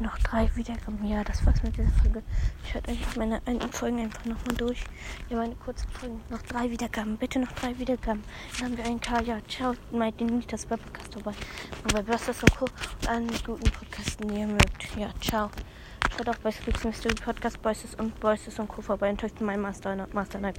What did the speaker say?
noch drei Wiedergaben. Ja, das war's mit dieser Folge. Ich höre einfach meine alten Folgen einfach nochmal durch. Ja, meine kurzen Folgen. Noch drei Wiedergaben. Bitte noch drei Wiedergaben. Dann haben wir ein K. Ja, ciao. Meint ihr nicht, das bei Podcast vorbei. Und bei Busters und Co. Und allen guten Podcasten, die ihr mögt. Ja, ciao. Schaut auch bei Squeaks Mystery Podcast, Boyces und Boyces und Co. vorbei und hört mein Master, Master Night